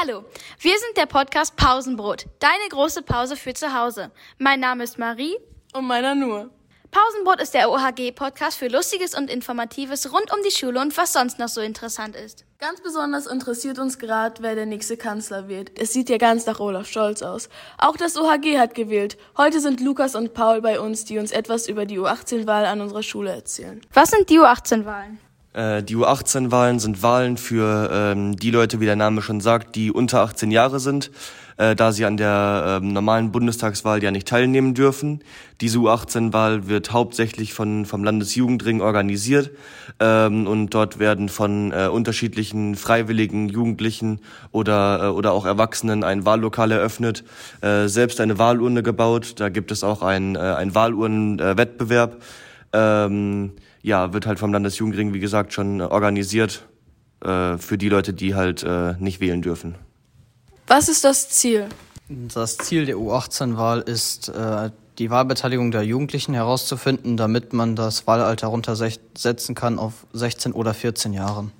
Hallo, wir sind der Podcast Pausenbrot, deine große Pause für zu Hause. Mein Name ist Marie. Und meiner nur. Pausenbrot ist der OHG-Podcast für Lustiges und Informatives rund um die Schule und was sonst noch so interessant ist. Ganz besonders interessiert uns gerade, wer der nächste Kanzler wird. Es sieht ja ganz nach Olaf Scholz aus. Auch das OHG hat gewählt. Heute sind Lukas und Paul bei uns, die uns etwas über die U18-Wahl an unserer Schule erzählen. Was sind die U18-Wahlen? Äh, die U18-Wahlen sind Wahlen für ähm, die Leute, wie der Name schon sagt, die unter 18 Jahre sind, äh, da sie an der ähm, normalen Bundestagswahl ja nicht teilnehmen dürfen. Diese U18-Wahl wird hauptsächlich von, vom Landesjugendring organisiert ähm, und dort werden von äh, unterschiedlichen freiwilligen Jugendlichen oder, äh, oder auch Erwachsenen ein Wahllokal eröffnet, äh, selbst eine Wahlurne gebaut. Da gibt es auch einen äh, ein Wahlurnenwettbewerb. Ähm, ja, wird halt vom Landesjugendring, wie gesagt, schon organisiert äh, für die Leute, die halt äh, nicht wählen dürfen. Was ist das Ziel? Das Ziel der U18-Wahl ist, äh, die Wahlbeteiligung der Jugendlichen herauszufinden, damit man das Wahlalter runtersetzen kann auf 16 oder 14 Jahre.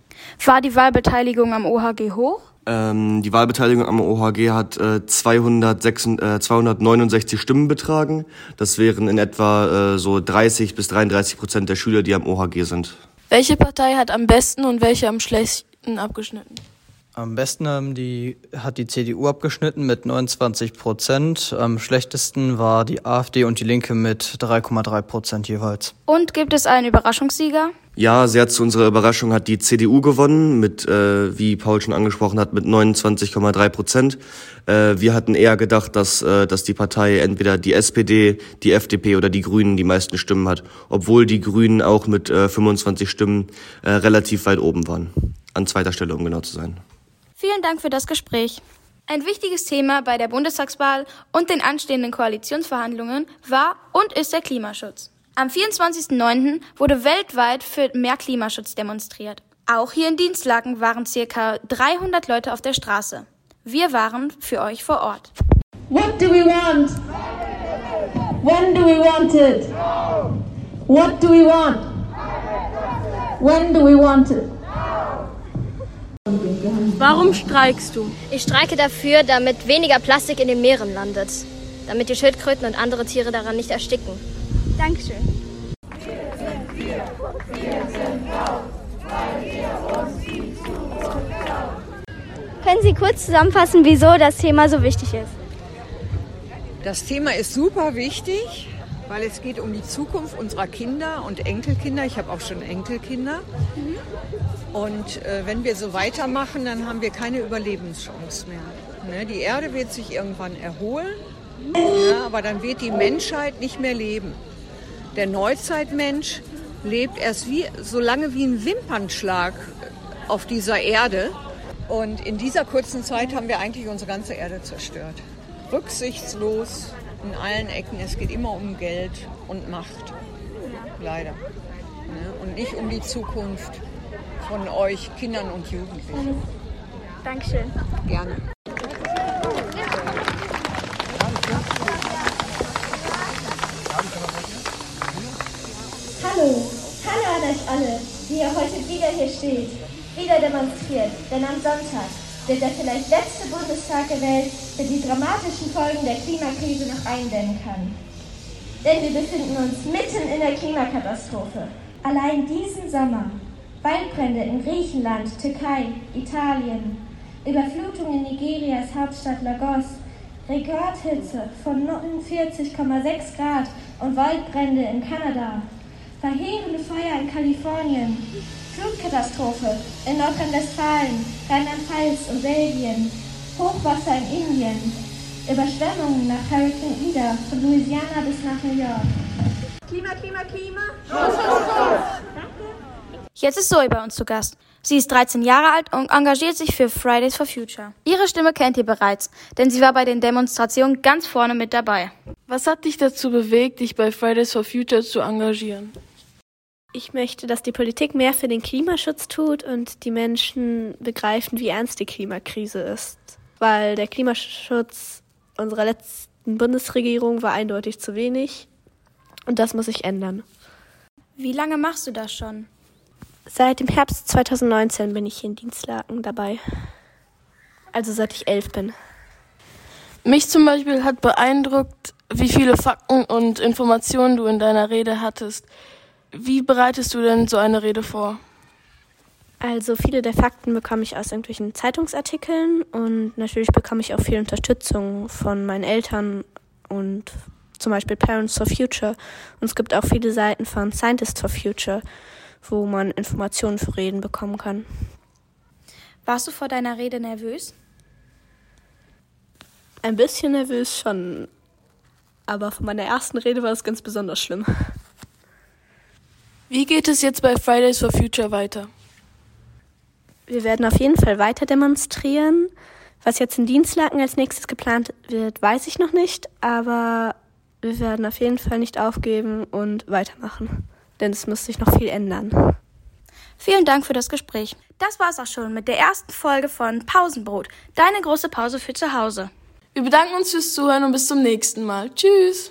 War die Wahlbeteiligung am OHG hoch? Ähm, die Wahlbeteiligung am OHG hat äh, 206, äh, 269 Stimmen betragen. Das wären in etwa äh, so 30 bis 33 Prozent der Schüler, die am OHG sind. Welche Partei hat am besten und welche am schlechtesten abgeschnitten? Am besten haben die, hat die CDU abgeschnitten mit 29 Prozent. Am schlechtesten war die AfD und die Linke mit 3,3 Prozent jeweils. Und gibt es einen Überraschungssieger? Ja, sehr zu unserer Überraschung hat die CDU gewonnen mit, äh, wie Paul schon angesprochen hat, mit 29,3 Prozent. Äh, wir hatten eher gedacht, dass, äh, dass die Partei entweder die SPD, die FDP oder die Grünen die meisten Stimmen hat, obwohl die Grünen auch mit äh, 25 Stimmen äh, relativ weit oben waren. An zweiter Stelle, um genau zu sein. Vielen Dank für das Gespräch. Ein wichtiges Thema bei der Bundestagswahl und den anstehenden Koalitionsverhandlungen war und ist der Klimaschutz. Am 24.09. wurde weltweit für mehr Klimaschutz demonstriert. Auch hier in Dienstlaken waren circa 300 Leute auf der Straße. Wir waren für euch vor Ort. What do we want? When do we want it? What do we want? When do we want it? Warum streikst du? Ich streike dafür, damit weniger Plastik in den Meeren landet. Damit die Schildkröten und andere Tiere daran nicht ersticken. Dankeschön. Können Sie kurz zusammenfassen, wieso das Thema so wichtig ist? Das Thema ist super wichtig, weil es geht um die Zukunft unserer Kinder und Enkelkinder. Ich habe auch schon Enkelkinder. Und äh, wenn wir so weitermachen, dann haben wir keine Überlebenschance mehr. Ne? Die Erde wird sich irgendwann erholen, ja, aber dann wird die Menschheit nicht mehr leben. Der Neuzeitmensch lebt erst wie, so lange wie ein Wimpernschlag auf dieser Erde. Und in dieser kurzen Zeit haben wir eigentlich unsere ganze Erde zerstört. Rücksichtslos in allen Ecken. Es geht immer um Geld und Macht. Leider. Ne? Und nicht um die Zukunft von euch Kindern und Jugendlichen. Dankeschön. Gerne. Hallo, hallo an euch alle, die ihr heute wieder hier steht, wieder demonstriert, denn am Sonntag wird der vielleicht letzte Bundestag gewählt, der die dramatischen Folgen der Klimakrise noch eindämmen kann. Denn wir befinden uns mitten in der Klimakatastrophe. Allein diesen Sommer Waldbrände in Griechenland, Türkei, Italien, Überflutung in Nigerias Hauptstadt Lagos, Rekordhitze von 49,6 Grad und Waldbrände in Kanada, verheerende Feuer in Kalifornien, Flutkatastrophe in Nordrhein-Westfalen, Rheinland-Pfalz und Belgien, Hochwasser in Indien, Überschwemmungen nach Hurricane Ida von Louisiana bis nach New York. Klima, Klima, Klima! Jetzt ist Zoe bei uns zu Gast. Sie ist 13 Jahre alt und engagiert sich für Fridays for Future. Ihre Stimme kennt ihr bereits, denn sie war bei den Demonstrationen ganz vorne mit dabei. Was hat dich dazu bewegt, dich bei Fridays for Future zu engagieren? Ich möchte, dass die Politik mehr für den Klimaschutz tut und die Menschen begreifen, wie ernst die Klimakrise ist. Weil der Klimaschutz unserer letzten Bundesregierung war eindeutig zu wenig und das muss sich ändern. Wie lange machst du das schon? Seit dem Herbst 2019 bin ich hier in Dienstlaken dabei. Also seit ich elf bin. Mich zum Beispiel hat beeindruckt, wie viele Fakten und Informationen du in deiner Rede hattest. Wie bereitest du denn so eine Rede vor? Also viele der Fakten bekomme ich aus irgendwelchen Zeitungsartikeln und natürlich bekomme ich auch viel Unterstützung von meinen Eltern und zum Beispiel Parents for Future. Und es gibt auch viele Seiten von Scientists for Future, wo man Informationen für Reden bekommen kann. Warst du vor deiner Rede nervös? Ein bisschen nervös schon, aber von meiner ersten Rede war es ganz besonders schlimm. Wie geht es jetzt bei Fridays for Future weiter? Wir werden auf jeden Fall weiter demonstrieren. Was jetzt in Dienstlaken als nächstes geplant wird, weiß ich noch nicht, aber wir werden auf jeden Fall nicht aufgeben und weitermachen, denn es muss sich noch viel ändern. Vielen Dank für das Gespräch. Das war's auch schon mit der ersten Folge von Pausenbrot, deine große Pause für zu Hause. Wir bedanken uns fürs Zuhören und bis zum nächsten Mal. Tschüss.